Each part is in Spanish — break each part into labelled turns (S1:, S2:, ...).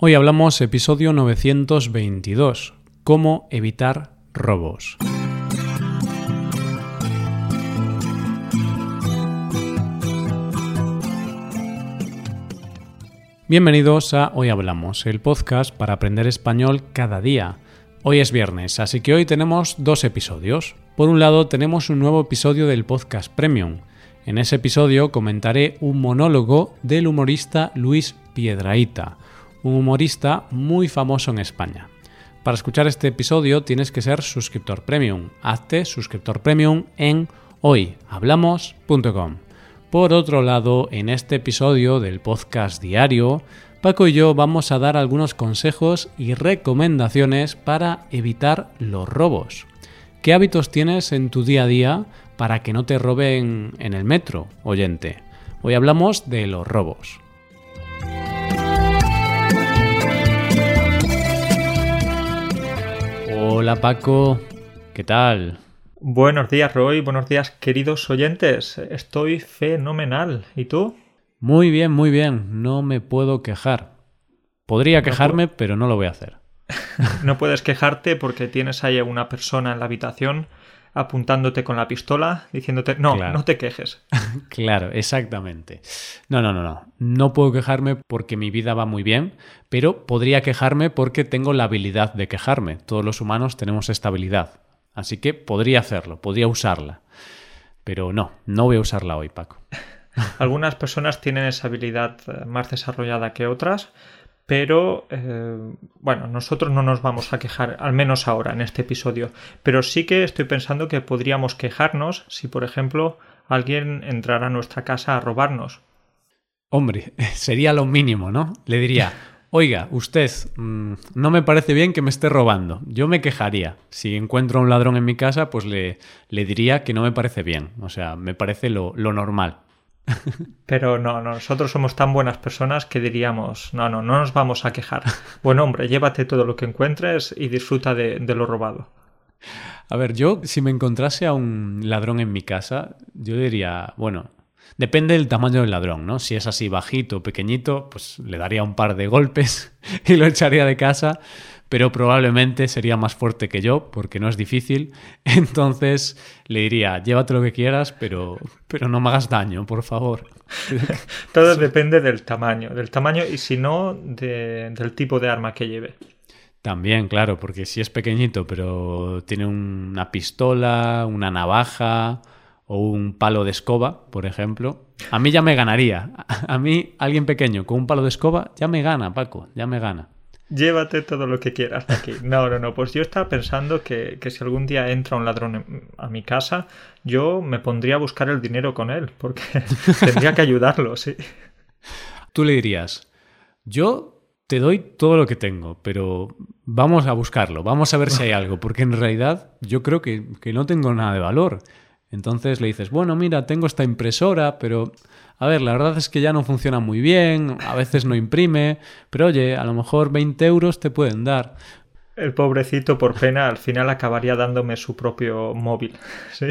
S1: Hoy hablamos episodio 922, cómo evitar robos. Bienvenidos a Hoy Hablamos, el podcast para aprender español cada día. Hoy es viernes, así que hoy tenemos dos episodios. Por un lado tenemos un nuevo episodio del podcast Premium. En ese episodio comentaré un monólogo del humorista Luis Piedraíta un humorista muy famoso en España. Para escuchar este episodio tienes que ser suscriptor premium. Hazte suscriptor premium en hoyhablamos.com. Por otro lado, en este episodio del podcast diario, Paco y yo vamos a dar algunos consejos y recomendaciones para evitar los robos. ¿Qué hábitos tienes en tu día a día para que no te roben en el metro, oyente? Hoy hablamos de los robos. Hola Paco, ¿qué tal?
S2: Buenos días Roy, buenos días queridos oyentes. Estoy fenomenal. ¿Y tú?
S1: Muy bien, muy bien. No me puedo quejar. Podría quejarme, pero no lo voy a hacer.
S2: no puedes quejarte porque tienes ahí a una persona en la habitación apuntándote con la pistola, diciéndote, no, no te quejes.
S1: claro, exactamente. No, no, no, no. No puedo quejarme porque mi vida va muy bien, pero podría quejarme porque tengo la habilidad de quejarme. Todos los humanos tenemos esta habilidad. Así que podría hacerlo, podría usarla. Pero no, no voy a usarla hoy, Paco.
S2: Algunas personas tienen esa habilidad eh, más desarrollada que otras, pero eh, bueno, nosotros no nos vamos a quejar, al menos ahora, en este episodio, pero sí que estoy pensando que podríamos quejarnos si, por ejemplo, alguien entrara a nuestra casa a robarnos.
S1: Hombre, sería lo mínimo, ¿no? Le diría, oiga, usted, mm, no me parece bien que me esté robando. Yo me quejaría. Si encuentro a un ladrón en mi casa, pues le, le diría que no me parece bien. O sea, me parece lo, lo normal.
S2: Pero no, nosotros somos tan buenas personas que diríamos, no, no, no nos vamos a quejar. Bueno, hombre, llévate todo lo que encuentres y disfruta de, lo robado.
S1: A ver, yo si me encontrase a un ladrón en mi casa, yo diría, bueno, depende del tamaño del ladrón, ¿no? Si es así bajito, pequeñito, pues le daría un par de golpes y lo echaría de casa pero probablemente sería más fuerte que yo, porque no es difícil. Entonces le diría, llévate lo que quieras, pero, pero no me hagas daño, por favor.
S2: Todo depende del tamaño, del tamaño y si no, del tipo de arma que lleve.
S1: También, claro, porque si es pequeñito, pero tiene una pistola, una navaja o un palo de escoba, por ejemplo, a mí ya me ganaría. A mí, alguien pequeño con un palo de escoba, ya me gana, Paco, ya me gana.
S2: Llévate todo lo que quieras aquí. No, no, no. Pues yo estaba pensando que, si algún día entra un ladrón a mi casa, yo me pondría a buscar el dinero con él, porque tendría que ayudarlo, sí.
S1: Tú le dirías, yo te doy todo lo que tengo, pero vamos a buscarlo, vamos a ver si hay algo, porque en realidad yo creo que, que no tengo nada de valor. Entonces le dices, bueno, mira, tengo esta impresora, pero a ver, la verdad es que ya no funciona muy bien, a veces no imprime, pero oye, a lo mejor 20 euros te pueden dar.
S2: El pobrecito, por pena, al final acabaría dándome su propio móvil. Sí.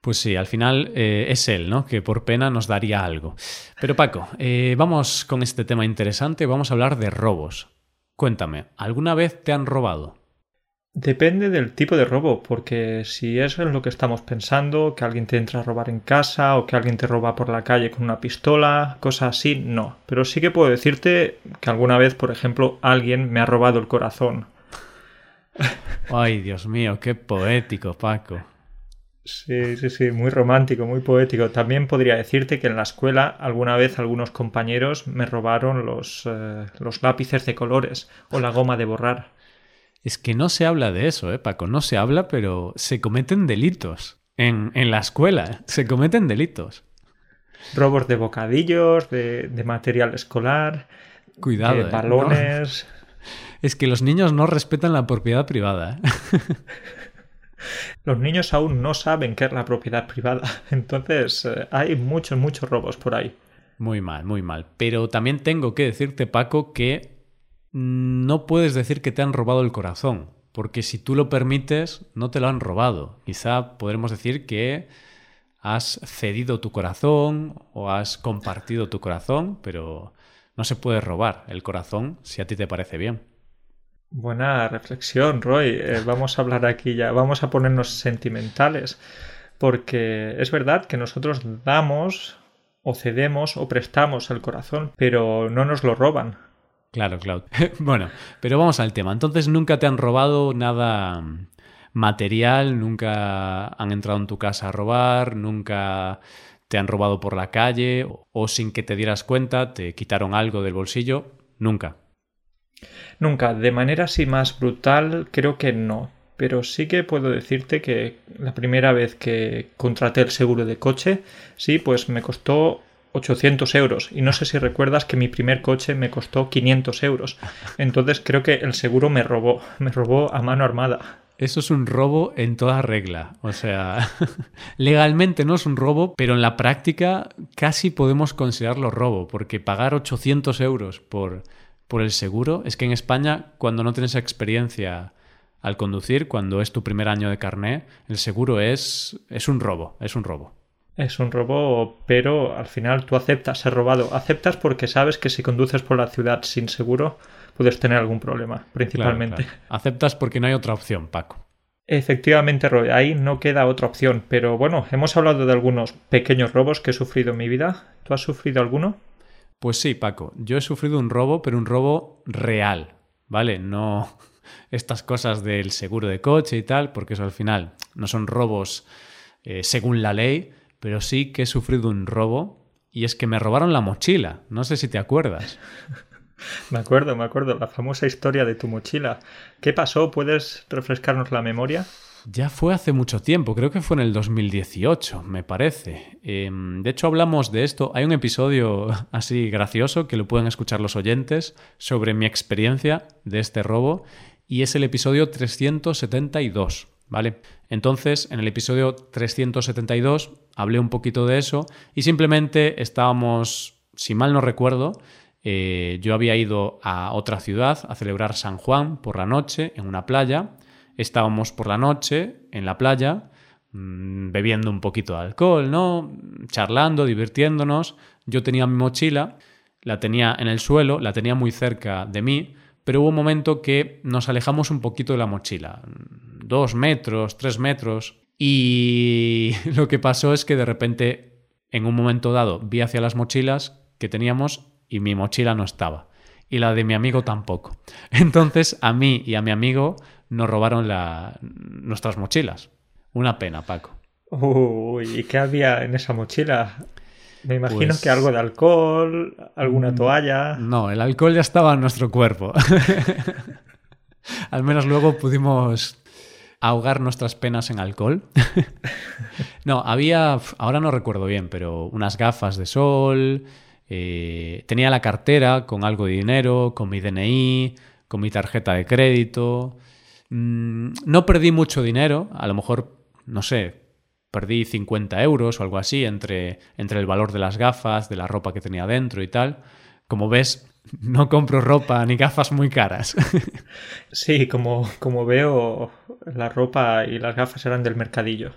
S1: Pues sí, al final eh, es él, ¿no? Que por pena nos daría algo. Pero Paco, eh, vamos con este tema interesante, vamos a hablar de robos. Cuéntame, ¿alguna vez te han robado?
S2: Depende del tipo de robo, porque si eso es lo que estamos pensando, que alguien te entra a robar en casa o que alguien te roba por la calle con una pistola, cosas así, no. Pero sí que puedo decirte que alguna vez, por ejemplo, alguien me ha robado el corazón.
S1: Ay, Dios mío, qué poético, Paco.
S2: Sí, sí, sí, muy romántico, muy poético. También podría decirte que en la escuela alguna vez algunos compañeros me robaron los, eh, los lápices de colores o la goma de borrar.
S1: Es que no se habla de eso, ¿eh, Paco? No se habla, pero se cometen delitos. En, en la escuela se cometen delitos.
S2: Robos de bocadillos, de, material escolar,
S1: Cuidado, de
S2: ¿eh? balones.
S1: Es que los niños no respetan la propiedad privada. ¿eh?
S2: Los niños aún no saben qué es la propiedad privada. Entonces eh, hay muchos, muchos robos por ahí.
S1: Muy mal, muy mal. Pero también tengo que decirte, Paco, que no puedes decir que te han robado el corazón, porque si tú lo permites, no te lo han robado. Quizá podremos decir que has cedido tu corazón o has compartido tu corazón, pero no se puede robar el corazón si a ti te parece bien.
S2: Buena reflexión, Roy. Eh, vamos a hablar aquí ya, vamos a ponernos sentimentales, porque es verdad que nosotros damos o cedemos o prestamos el corazón, pero no nos lo roban.
S1: Claro, claro. bueno, pero vamos al tema. Entonces, ¿nunca te han robado nada material? ¿Nunca han entrado en tu casa a robar? ¿Nunca te han robado por la calle? ¿O sin que te dieras cuenta te quitaron algo del bolsillo? Nunca.
S2: Nunca, de manera así más brutal, creo que no. Pero sí que puedo decirte que la primera vez que contraté el seguro de coche, sí, pues me costó 800 euros. Y no sé si recuerdas que mi primer coche me costó 500 euros. Entonces creo que el seguro me robó, me robó a mano armada.
S1: Eso es un robo en toda regla. O sea, legalmente no es un robo, pero en la práctica casi podemos considerarlo robo, porque pagar 800 euros por por el seguro es que en España, cuando no tienes experiencia al conducir, cuando es tu primer año de carné, el seguro es, es un robo, es un robo.
S2: Es un robo, pero al final tú aceptas ser robado. Aceptas porque sabes que si conduces por la ciudad sin seguro puedes tener algún problema, principalmente.
S1: Aceptas porque no hay otra opción, Paco.
S2: Efectivamente, Roy, ahí no queda otra opción. Pero bueno, hemos hablado de algunos pequeños robos que he sufrido en mi vida. ¿Tú has sufrido alguno?
S1: Pues sí, Paco, yo he sufrido un robo, pero un robo real, ¿vale? No estas cosas del seguro de coche y tal, porque eso al final no son robos eh, según la ley, pero sí que he sufrido un robo y es que me robaron la mochila, no sé si te acuerdas.
S2: me acuerdo, me acuerdo, la famosa historia de tu mochila. ¿Qué pasó? ¿Puedes refrescarnos la memoria?
S1: Ya fue hace mucho tiempo, creo que fue en el 2018, me parece. Em, de hecho, hablamos de esto. Hay un episodio así gracioso que lo pueden escuchar los oyentes sobre mi experiencia de este robo y es el episodio 372, ¿vale? Entonces, en el episodio 372 hablé un poquito de eso y simplemente estábamos, si mal no recuerdo, eh, yo había ido a otra ciudad a celebrar San Juan por la noche en una playa estábamos por la noche en la playa, mm, bebiendo un poquito de alcohol, ¿no? Charlando, divirtiéndonos. Yo tenía mi mochila, la tenía en el suelo, la tenía muy cerca de mí, pero hubo un momento que nos alejamos un poquito de la mochila, dos metros, tres metros, y lo que pasó es que de repente, en un momento dado, vi hacia las mochilas que teníamos y mi mochila no estaba. Y la de mi amigo tampoco. Entonces, a mí y a mi amigo nos robaron la, nuestras mochilas. Una pena, Paco.
S2: Uy, ¿y qué había en esa mochila? Me imagino pues que algo de alcohol, alguna mm, toalla.
S1: No, el alcohol ya estaba en nuestro cuerpo. Al menos luego pudimos ahogar nuestras penas en alcohol. no, había, ahora no recuerdo bien, pero unas gafas de sol, eh, tenía la cartera con algo de dinero, con mi DNI, con mi tarjeta de crédito, Mm, no perdí mucho dinero, a lo mejor, no sé, perdí 50 euros o algo así entre, entre el valor de las gafas, de la ropa que tenía dentro y tal. Como ves, no compro ropa ni gafas muy caras.
S2: Sí, como, como veo, la ropa y las gafas eran del mercadillo.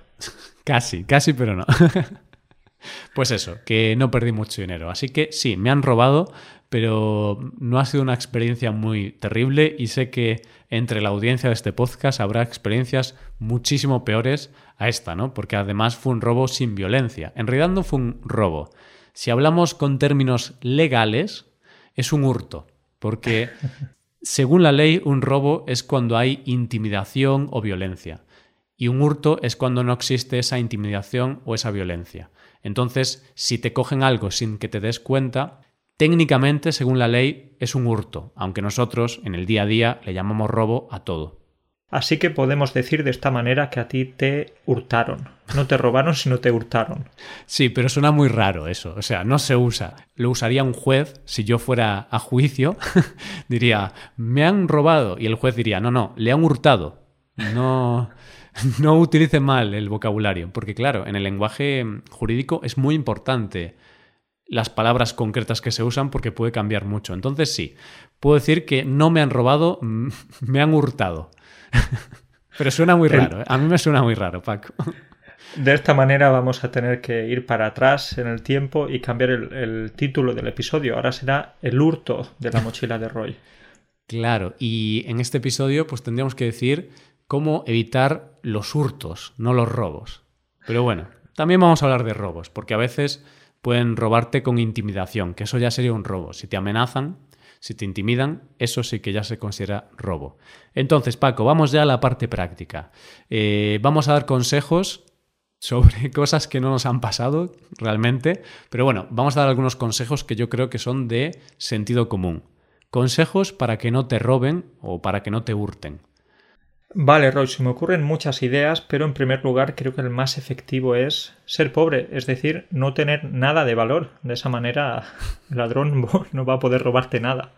S1: Casi, casi, pero no. Pues eso, que no perdí mucho dinero. Así que sí, me han robado, pero no ha sido una experiencia muy terrible y sé que entre la audiencia de este podcast habrá experiencias muchísimo peores a esta, ¿no? Porque además fue un robo sin violencia. En realidad no fue un robo. Si hablamos con términos legales, es un hurto, porque según la ley un robo es cuando hay intimidación o violencia y un hurto es cuando no existe esa intimidación o esa violencia. Entonces, si te cogen algo sin que te des cuenta, Técnicamente, según la ley, es un hurto, aunque nosotros en el día a día le llamamos robo a todo.
S2: Así que podemos decir de esta manera que a ti te hurtaron. No te robaron, sino te hurtaron.
S1: Sí, pero suena muy raro eso. O sea, no se usa. Lo usaría un juez si yo fuera a juicio. diría, me han robado. Y el juez diría, no, no, le han hurtado. No, no utilice mal el vocabulario. Porque claro, en el lenguaje jurídico es muy importante las palabras concretas que se usan porque puede cambiar mucho. Entonces sí, puedo decir que no me han robado, me han hurtado. Pero suena muy raro, ¿eh? a mí me suena muy raro, Paco.
S2: De esta manera vamos a tener que ir para atrás en el tiempo y cambiar el, el título del episodio. Ahora será El hurto de la mochila de Roy.
S1: Claro, y en este episodio pues tendríamos que decir cómo evitar los hurtos, no los robos. Pero bueno, también vamos a hablar de robos, porque a veces pueden robarte con intimidación, que eso ya sería un robo. Si te amenazan, si te intimidan, eso sí que ya se considera robo. Entonces, Paco, vamos ya a la parte práctica. Eh, vamos a dar consejos sobre cosas que no nos han pasado realmente, pero bueno, vamos a dar algunos consejos que yo creo que son de sentido común. Consejos para que no te roben o para que no te hurten.
S2: Vale, Roy, se me ocurren muchas ideas, pero en primer lugar creo que el más efectivo es ser pobre, es decir, no tener nada de valor. De esa manera el ladrón no va a poder robarte nada.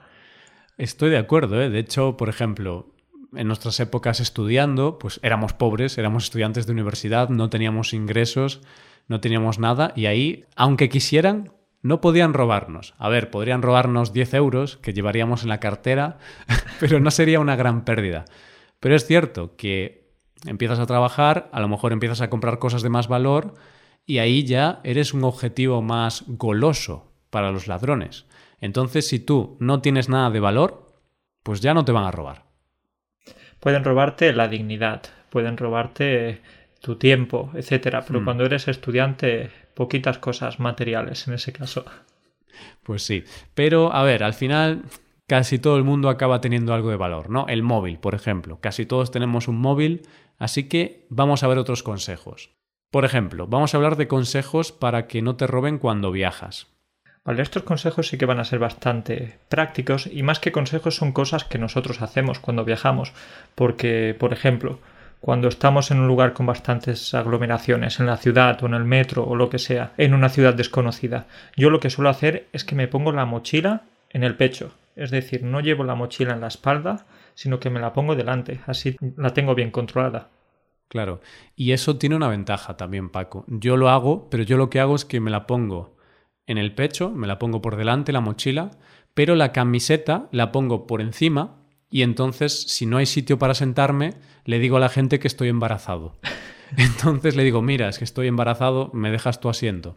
S1: Estoy de acuerdo, ¿eh? De hecho, por ejemplo, en nuestras épocas estudiando, pues éramos pobres, éramos estudiantes de universidad, no teníamos ingresos, no teníamos nada, y ahí, aunque quisieran, no podían robarnos. A ver, podrían robarnos 10 euros que llevaríamos en la cartera, pero no sería una gran pérdida. Pero es cierto que empiezas a trabajar, a lo mejor empiezas a comprar cosas de más valor y ahí ya eres un objetivo más goloso para los ladrones. Entonces, si tú no tienes nada de valor, pues ya no te van a robar.
S2: Pueden robarte la dignidad, pueden robarte tu tiempo, etcétera, pero hmm. cuando eres estudiante, poquitas cosas materiales en ese caso.
S1: Pues sí, pero a ver, al final casi todo el mundo acaba teniendo algo de valor, ¿no? El móvil, por ejemplo. Casi todos tenemos un móvil, así que vamos a ver otros consejos. Por ejemplo, vamos a hablar de consejos para que no te roben cuando viajas.
S2: Vale, estos consejos sí que van a ser bastante prácticos y más que consejos son cosas que nosotros hacemos cuando viajamos. Porque, por ejemplo, cuando estamos en un lugar con bastantes aglomeraciones, en la ciudad o en el metro o lo que sea, en una ciudad desconocida, yo lo que suelo hacer es que me pongo la mochila en el pecho es decir, no llevo la mochila en la espalda, sino que me la pongo delante, así la tengo bien controlada.
S1: Claro, y eso tiene una ventaja también, Paco. Yo lo hago, pero yo lo que hago es que me la pongo en el pecho, me la pongo por delante, la mochila, pero la camiseta la pongo por encima y entonces, si no hay sitio para sentarme, le digo a la gente que estoy embarazado. Entonces le digo, mira, es que estoy embarazado, me dejas tu asiento.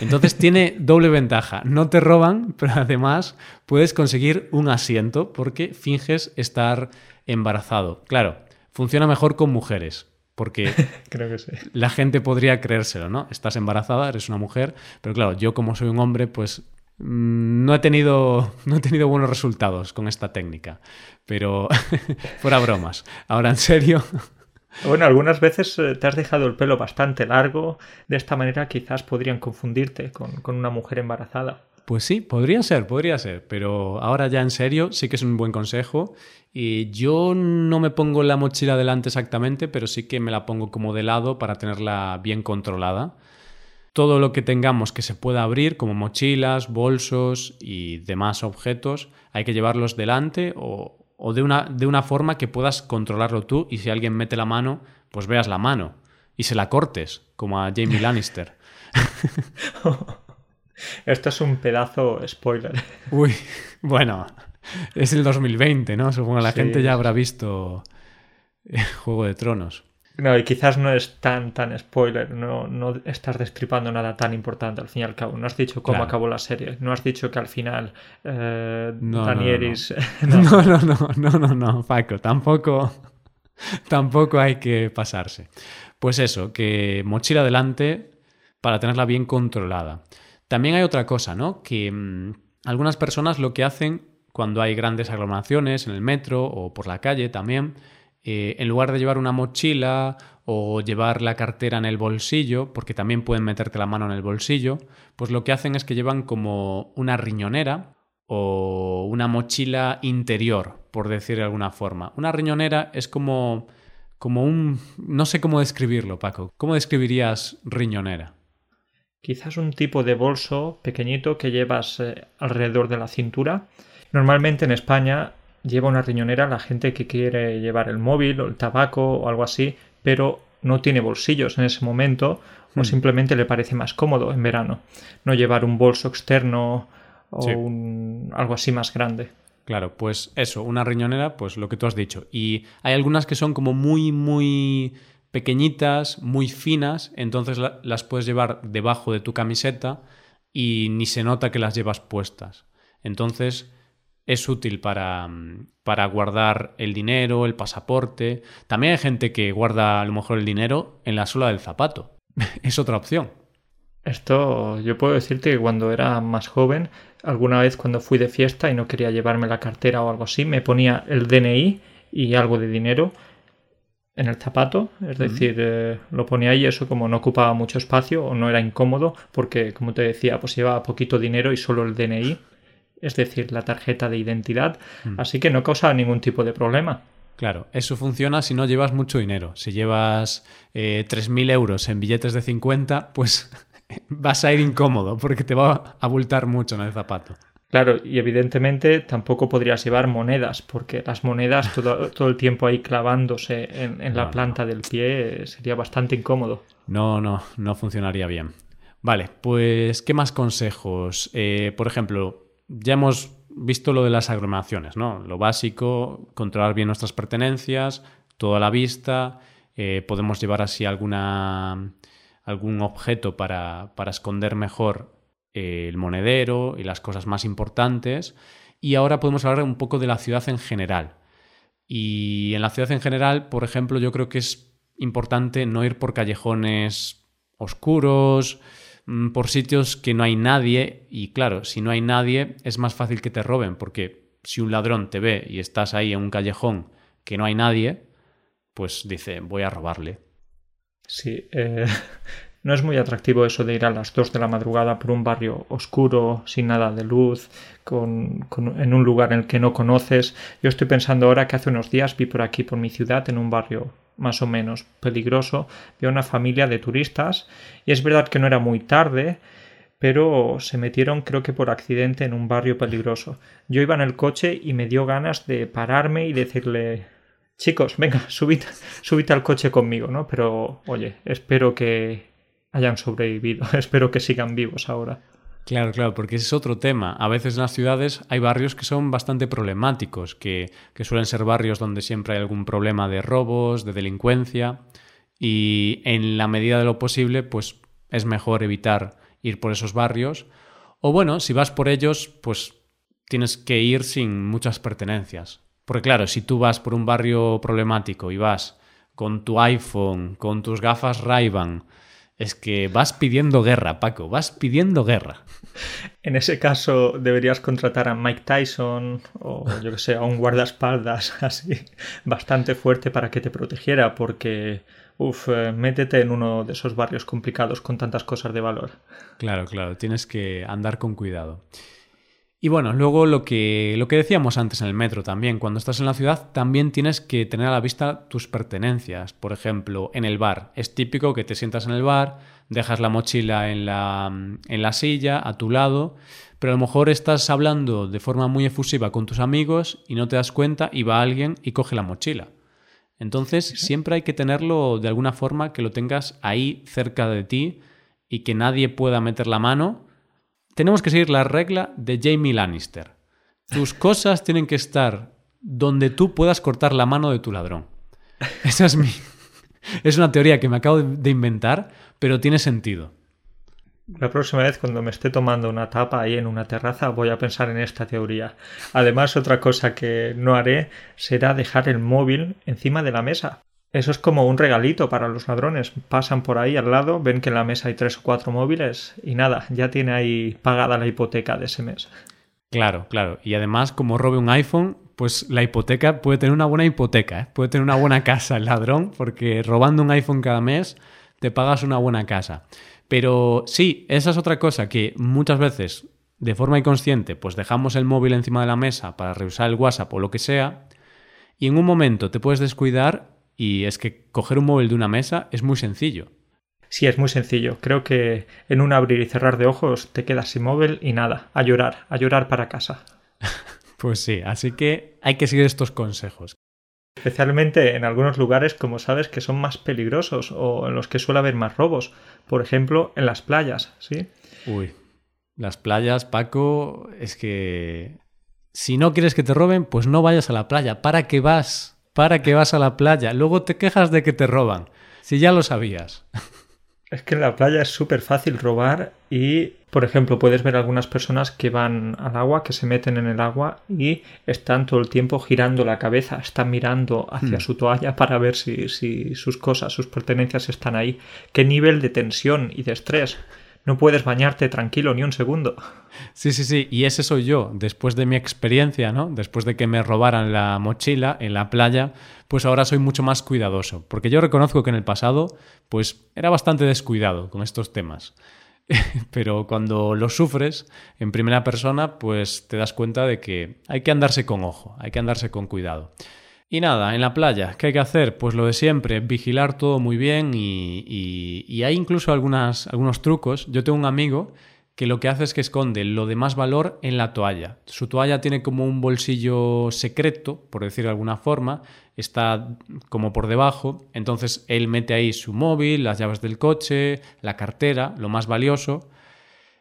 S1: Entonces tiene doble ventaja. No te roban, pero además puedes conseguir un asiento porque finges estar embarazado. Claro, funciona mejor con mujeres. Porque
S2: Creo que sí.
S1: la gente podría creérselo, ¿no? Estás embarazada, eres una mujer, pero claro, yo como soy un hombre, pues no he tenido, no he tenido buenos resultados con esta técnica. Pero fuera bromas. Ahora, en serio,
S2: bueno, algunas veces eh, te has dejado el pelo bastante largo, de esta manera quizás podrían confundirte con, una mujer embarazada.
S1: Pues sí, podría ser, podría ser, pero ahora ya en serio sí que es un buen consejo. Y yo no me pongo la mochila delante exactamente, pero sí que me la pongo como de lado para tenerla bien controlada. Todo lo que tengamos que se pueda abrir, como mochilas, bolsos y demás objetos, hay que llevarlos delante o, o de una, de una forma que puedas controlarlo tú y si alguien mete la mano, pues veas la mano y se la cortes, como a Jamie Lannister.
S2: Esto es un pedazo spoiler.
S1: Uy, bueno, es el 2020, ¿no? Supongo que la gente ya habrá visto eh, Juego de Tronos.
S2: No, y quizás no es tan, tan spoiler, no, no estás destripando nada tan importante al fin y al cabo. No has dicho cómo acabó la serie, no has dicho que al final eh,
S1: no, Danieris... No no. no, no, no, no, no, Paco, tampoco, tampoco hay que pasarse. Pues eso, que mochila adelante para tenerla bien controlada. También hay otra cosa, ¿no? Que mmm, algunas personas lo que hacen cuando hay grandes aglomeraciones en el metro o por la calle también eh, en lugar de llevar una mochila o llevar la cartera en el bolsillo, porque también pueden meterte la mano en el bolsillo, pues lo que hacen es que llevan como una riñonera o una mochila interior, por decir de alguna forma. Una riñonera es como, como un... no sé cómo describirlo, Paco. ¿Cómo describirías riñonera?
S2: Quizás un tipo de bolso pequeñito que llevas eh, alrededor de la cintura. Normalmente en España lleva una riñonera la gente que quiere llevar el móvil o el tabaco o algo así, pero no tiene bolsillos en ese momento o hmm. simplemente le parece más cómodo en verano no llevar un bolso externo o un, algo así más grande.
S1: Claro, pues eso, una riñonera, pues lo que tú has dicho. Y hay algunas que son como muy, muy pequeñitas, muy finas, entonces las puedes llevar debajo de tu camiseta y ni se nota que las llevas puestas. Entonces es útil para, para guardar el dinero, el pasaporte. También hay gente que guarda a lo mejor el dinero en la suela del zapato. es otra opción.
S2: Esto yo puedo decirte que cuando era más joven, alguna vez cuando fui de fiesta y no quería llevarme la cartera o algo así, me ponía el DNI y algo de dinero en el zapato, es decir, eh, lo ponía ahí, eso como no ocupaba mucho espacio o no era incómodo, porque como te decía, pues llevaba poquito dinero y solo el DNI, es decir, la tarjeta de identidad, así que no causaba ningún tipo de problema.
S1: Claro, eso funciona si no llevas mucho dinero. Si llevas eh, 3.000 euros en billetes de 50, pues vas a ir incómodo porque te va a abultar mucho en el zapato.
S2: Claro, y evidentemente tampoco podrías llevar monedas, porque las monedas todo, el tiempo ahí clavándose en, la planta del pie sería bastante incómodo.
S1: No, no, no funcionaría bien. Vale, pues, ¿qué más consejos? Eh, por ejemplo, ya hemos visto lo de las aglomeraciones, ¿no? Lo básico, controlar bien nuestras pertenencias, toda la vista, eh, podemos llevar así alguna, algún objeto para, para esconder mejor el monedero y las cosas más importantes. Y ahora podemos hablar un poco de la ciudad en general. Y en la ciudad en general, por ejemplo, yo creo que es importante no ir por callejones oscuros, por sitios que no hay nadie. Y claro, si no hay nadie, es más fácil que te roben, porque si un ladrón te ve y estás ahí en un callejón que no hay nadie, pues dice, voy a robarle.
S2: Sí, eh, No es muy atractivo eso de ir a las 2 de la madrugada por un barrio oscuro, sin nada de luz, con, en un lugar en el que no conoces. Yo estoy pensando ahora que hace unos días vi por aquí, por mi ciudad, en un barrio más o menos peligroso, vi a una familia de turistas y es verdad que no era muy tarde, pero se metieron creo que por accidente en un barrio peligroso. Yo iba en el coche y me dio ganas de pararme y decirle chicos, venga, subid, subid al coche conmigo, ¿no? Pero oye, espero que hayan sobrevivido. Espero que sigan vivos ahora.
S1: Claro, claro, porque ese es otro tema. A veces en las ciudades hay barrios que son bastante problemáticos, que, suelen ser barrios donde siempre hay algún problema de robos, de delincuencia, y en la medida de lo posible, pues es mejor evitar ir por esos barrios. O bueno, si vas por ellos, pues tienes que ir sin muchas pertenencias. Porque claro, si tú vas por un barrio problemático y vas con tu iPhone, con tus gafas Ray-Ban, es que vas pidiendo guerra, Paco, vas pidiendo guerra.
S2: En ese caso deberías contratar a Mike Tyson o yo que sé, a un guardaespaldas así bastante fuerte para que te protegiera porque, uff, eh, métete en uno de esos barrios complicados con tantas cosas de valor.
S1: Claro, claro, tienes que andar con cuidado. Y bueno, luego lo que, lo que decíamos antes en el metro también, cuando estás en la ciudad también tienes que tener a la vista tus pertenencias. Por ejemplo, en el bar. Es típico que te sientas en el bar, dejas la mochila en la, en la silla, a tu lado, pero a lo mejor estás hablando de forma muy efusiva con tus amigos y no te das cuenta y va alguien y coge la mochila. Entonces siempre hay que tenerlo de alguna forma que lo tengas ahí cerca de ti y que nadie pueda meter la mano tenemos que seguir la regla de Jamie Lannister. Tus cosas tienen que estar donde tú puedas cortar la mano de tu ladrón. Esa es mi. Es una teoría que me acabo de inventar, pero tiene sentido.
S2: La próxima vez cuando me esté tomando una tapa ahí en una terraza voy a pensar en esta teoría. Además, otra cosa que no haré será dejar el móvil encima de la mesa. Eso es como un regalito para los ladrones. Pasan por ahí al lado, ven que en la mesa hay tres o cuatro móviles y nada, ya tiene ahí pagada la hipoteca de ese mes.
S1: Claro, claro. Y además, como robe un iPhone, pues la hipoteca puede tener una buena hipoteca, ¿eh? puede tener una buena casa el ladrón, porque robando un iPhone cada mes te pagas una buena casa. Pero sí, esa es otra cosa que muchas veces, de forma inconsciente, pues dejamos el móvil encima de la mesa para revisar el WhatsApp o lo que sea, y en un momento te puedes descuidar y es que coger un móvil de una mesa es muy sencillo.
S2: Sí, es muy sencillo. Creo que en un abrir y cerrar de ojos te quedas sin móvil y nada, a llorar, a llorar para casa.
S1: pues sí, así que hay que seguir estos consejos.
S2: Especialmente en algunos lugares, como sabes, que son más peligrosos o en los que suele haber más robos. Por ejemplo, en las playas, ¿sí?
S1: Uy, las playas, Paco, es que si no quieres que te roben, pues no vayas a la playa. ¿Para qué vas? Para que vas a la playa. Luego te quejas de que te roban. si ya lo sabías.
S2: Es que en la playa es súper fácil robar y, por ejemplo, puedes ver algunas personas que van al agua, que se meten en el agua y están todo el tiempo girando la cabeza, están mirando hacia
S1: Hmm.
S2: su toalla para ver si, si sus cosas, sus pertenencias están ahí. ¿Qué nivel de tensión y de estrés? No puedes bañarte tranquilo ni un segundo.
S1: Sí, sí, sí, y ese soy yo, después de mi experiencia, ¿no? Después de que me robaran la mochila en la playa, pues ahora soy mucho más cuidadoso, porque yo reconozco que en el pasado, pues era bastante descuidado con estos temas. Pero cuando lo sufres en primera persona, pues te das cuenta de que hay que andarse con ojo, hay que andarse con cuidado. Y nada, en la playa, ¿qué hay que hacer? Pues lo de siempre, vigilar todo muy bien y, hay incluso algunas, algunos trucos. Yo tengo un amigo que lo que hace es que esconde lo de más valor en la toalla. Su toalla tiene como un bolsillo secreto, por decir de alguna forma, está como por debajo, entonces él mete ahí su móvil, las llaves del coche, la cartera, lo más valioso.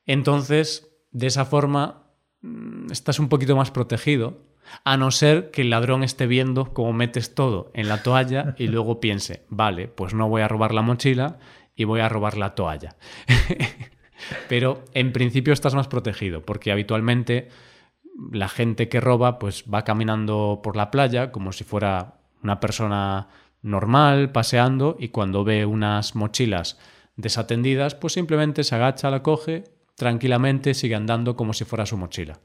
S1: Entonces, de esa forma, mm, estás un poquito más protegido, a no ser que el ladrón esté viendo cómo metes todo en la toalla y luego piense, vale, pues no voy a robar la mochila y voy a robar la toalla. Pero en principio estás más protegido, porque habitualmente la gente que roba pues va caminando por la playa como si fuera una persona normal, paseando, y cuando ve unas mochilas desatendidas, pues simplemente se agacha, la coge, tranquilamente sigue andando como si fuera su mochila.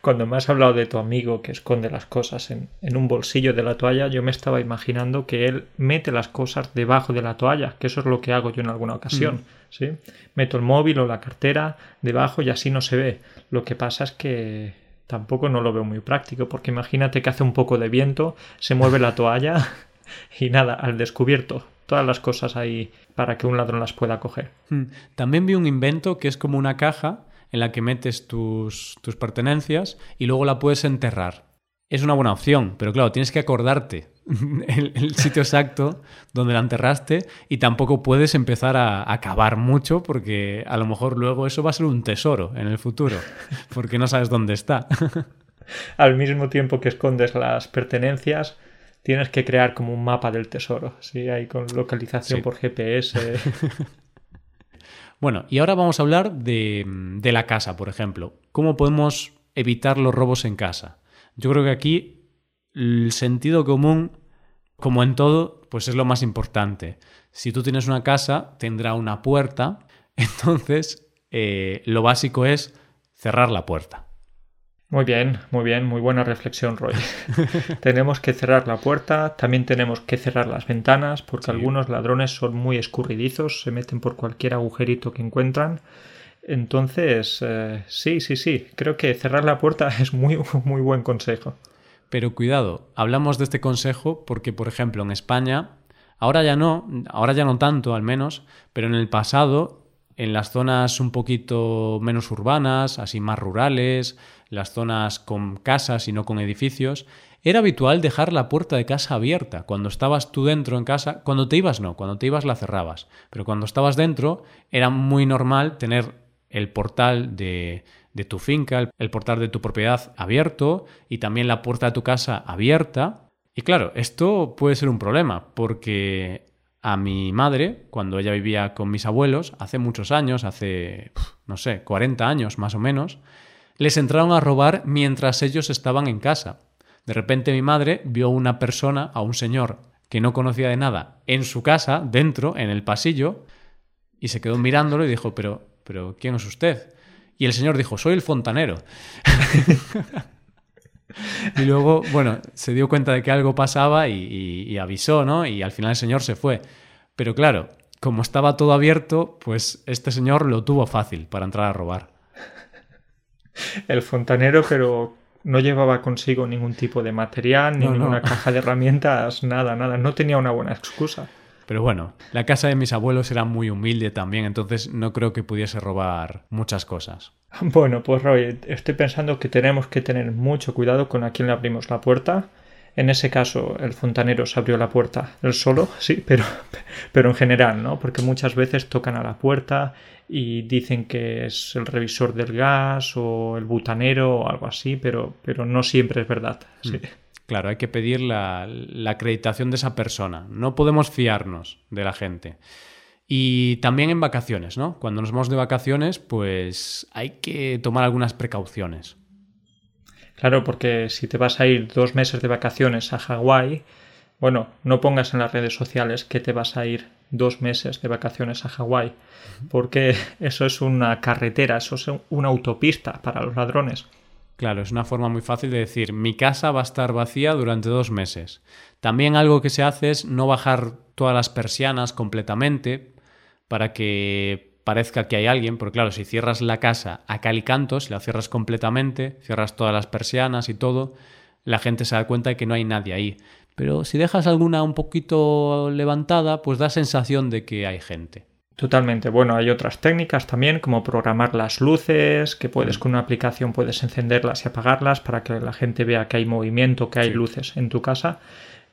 S2: Cuando me has hablado de tu amigo que esconde las cosas en, en un bolsillo de la toalla, yo me estaba imaginando que él mete las cosas debajo de la toalla, que eso es lo que hago yo en alguna ocasión. ¿sí? Meto el móvil o la cartera debajo y así no se ve. Lo que pasa es que tampoco no lo veo muy práctico, porque imagínate que hace un poco de viento, se mueve la toalla y nada, al descubierto. Todas las cosas ahí para que un ladrón las pueda coger.
S1: Hmm. También vi un invento que es como una caja en la que metes tus, tus pertenencias y luego la puedes enterrar. Es una buena opción, pero claro, tienes que acordarte el, el sitio exacto donde la enterraste y tampoco puedes empezar a, a cavar mucho porque a lo mejor luego eso va a ser un tesoro en el futuro, porque no sabes dónde está.
S2: Al mismo tiempo que escondes las pertenencias, tienes que crear como un mapa del tesoro, ¿sí? Ahí con localización
S1: Sí.
S2: por GPS.
S1: Bueno, y ahora vamos a hablar de, de la casa, por ejemplo. ¿Cómo podemos evitar los robos en casa? Yo creo que aquí el sentido común, como en todo, pues es lo más importante. Si tú tienes una casa, tendrá una puerta, entonces eh, lo básico es cerrar la puerta.
S2: Muy bien, muy bien, muy buena reflexión, Roy. tenemos que cerrar la puerta, también tenemos que cerrar las ventanas, porque
S1: Sí.
S2: algunos ladrones son muy escurridizos, se meten por cualquier agujerito que encuentran. Entonces, eh, sí, sí, sí, creo que cerrar la puerta es muy, muy buen consejo.
S1: Pero cuidado, hablamos de este consejo porque, por ejemplo, en España, ahora ya no, ahora ya no tanto al menos, pero en el pasado, en las zonas un poquito menos urbanas, así más rurales, las zonas con casas y no con edificios, era habitual dejar la puerta de casa abierta. Cuando estabas tú dentro en casa, cuando te ibas no, cuando te ibas la cerrabas, pero cuando estabas dentro era muy normal tener el portal de, tu finca, el portal de tu propiedad abierto y también la puerta de tu casa abierta. Y claro, esto puede ser un problema porque a mi madre, cuando ella vivía con mis abuelos, hace muchos años, hace, no sé, 40 años más o menos, les entraron a robar mientras ellos estaban en casa. De repente mi madre vio a una persona, a un señor que no conocía de nada, en su casa, dentro, en el pasillo, y se quedó mirándolo y dijo, pero, pero, ¿quién es usted? Y el señor dijo, soy el fontanero. y luego, bueno, se dio cuenta de que algo pasaba y, y- y avisó, ¿no? Y al final el señor se fue. Pero claro, como estaba todo abierto, pues este señor lo tuvo fácil para entrar a robar.
S2: El fontanero, pero no llevaba consigo ningún tipo de material, ni
S1: No, no.
S2: ninguna caja de herramientas, nada, nada. No tenía una buena excusa.
S1: Pero bueno, la casa de mis abuelos era muy humilde también, entonces no creo que pudiese robar muchas cosas.
S2: Bueno, pues Roy, estoy pensando que tenemos que tener mucho cuidado con a quién le abrimos la puerta. En ese caso, el fontanero se abrió la puerta él solo, sí, pero, pero en general, ¿no? Porque muchas veces tocan a la puerta y dicen que es el revisor del gas o el butanero o algo así, pero, pero no siempre es verdad. Sí.
S1: Claro, hay que pedir la, la acreditación de esa persona. No podemos fiarnos de la gente. Y también en vacaciones, ¿no? Cuando nos vamos de vacaciones, pues hay que tomar algunas precauciones.
S2: Claro, porque si te vas a ir dos meses de vacaciones a Hawái, bueno, no pongas en las redes sociales que te vas a ir dos meses de vacaciones a Hawái, porque eso es una carretera, eso es una autopista para los ladrones.
S1: Claro, es una forma muy fácil de decir, mi casa va a estar vacía durante dos meses. También algo que se hace es no bajar todas las persianas completamente para que parezca que hay alguien, porque claro, si cierras la casa a cal y canto, si la cierras completamente, cierras todas las persianas y todo, la gente se da cuenta de que no hay nadie ahí. Pero si dejas alguna un poquito levantada, pues da sensación de que hay gente.
S2: Totalmente. Bueno, hay otras técnicas también, como programar las luces, que puedes mm. con una aplicación puedes encenderlas y apagarlas para que la gente vea que hay movimiento, que hay luces en tu casa.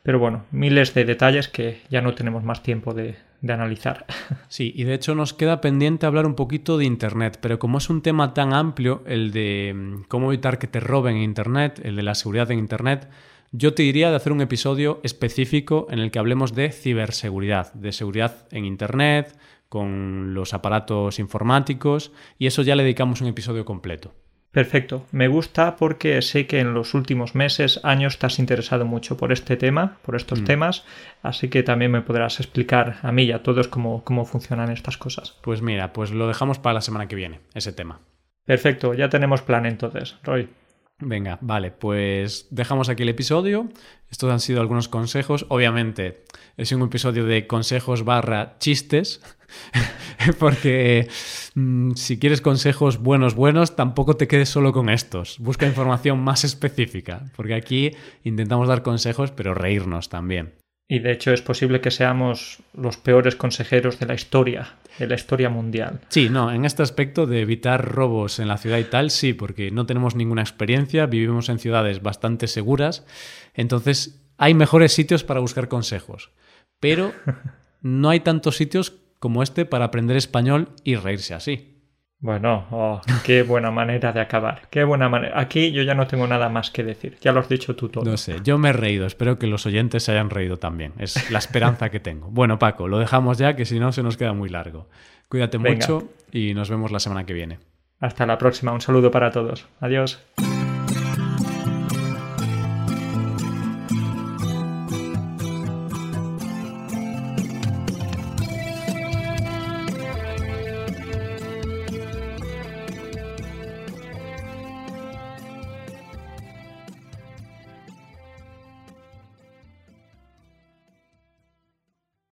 S2: Pero bueno, miles de detalles que ya no tenemos más tiempo de, de analizar.
S1: Sí, y de hecho nos queda pendiente hablar un poquito de Internet, pero como es un tema tan amplio, el de mm, cómo evitar que te roben Internet, el de la seguridad en Internet, yo te diría de hacer un episodio específico en el que hablemos de ciberseguridad, de seguridad en Internet, con los aparatos informáticos, y eso ya le dedicamos un episodio completo.
S2: Perfecto, me gusta porque sé que en los últimos meses, años, te has interesado mucho por este tema, por estos mm. temas, así que también me podrás explicar a mí y a todos cómo, cómo funcionan estas cosas.
S1: Pues mira, pues lo dejamos para la semana que viene, ese tema.
S2: Perfecto, ya tenemos plan entonces, Roy.
S1: Venga, vale, pues dejamos aquí el episodio. Estos han sido algunos consejos. Obviamente, es un episodio de consejos barra chistes, porque mm, si quieres consejos buenos, buenos, tampoco te quedes solo con estos. Busca información más específica, porque aquí intentamos dar consejos, pero reírnos también.
S2: Y de hecho es posible que seamos los peores consejeros de la historia, de la historia mundial.
S1: Sí, no, en este aspecto de evitar robos en la ciudad y tal, sí, porque no tenemos ninguna experiencia, vivimos en ciudades bastante seguras, entonces hay mejores sitios para buscar consejos, pero no hay tantos sitios como este para aprender español y reírse así.
S2: Bueno, oh, qué buena manera de acabar. Qué buena manera. Aquí yo ya no tengo nada más que decir. Ya lo has dicho tú todo.
S1: No sé, yo me he reído. Espero que los oyentes se hayan reído también. Es la esperanza que tengo. Bueno, Paco, lo dejamos ya, que si no se nos queda muy largo. Cuídate mucho y nos vemos la semana que viene.
S2: Hasta la próxima. Un saludo para todos. Adiós.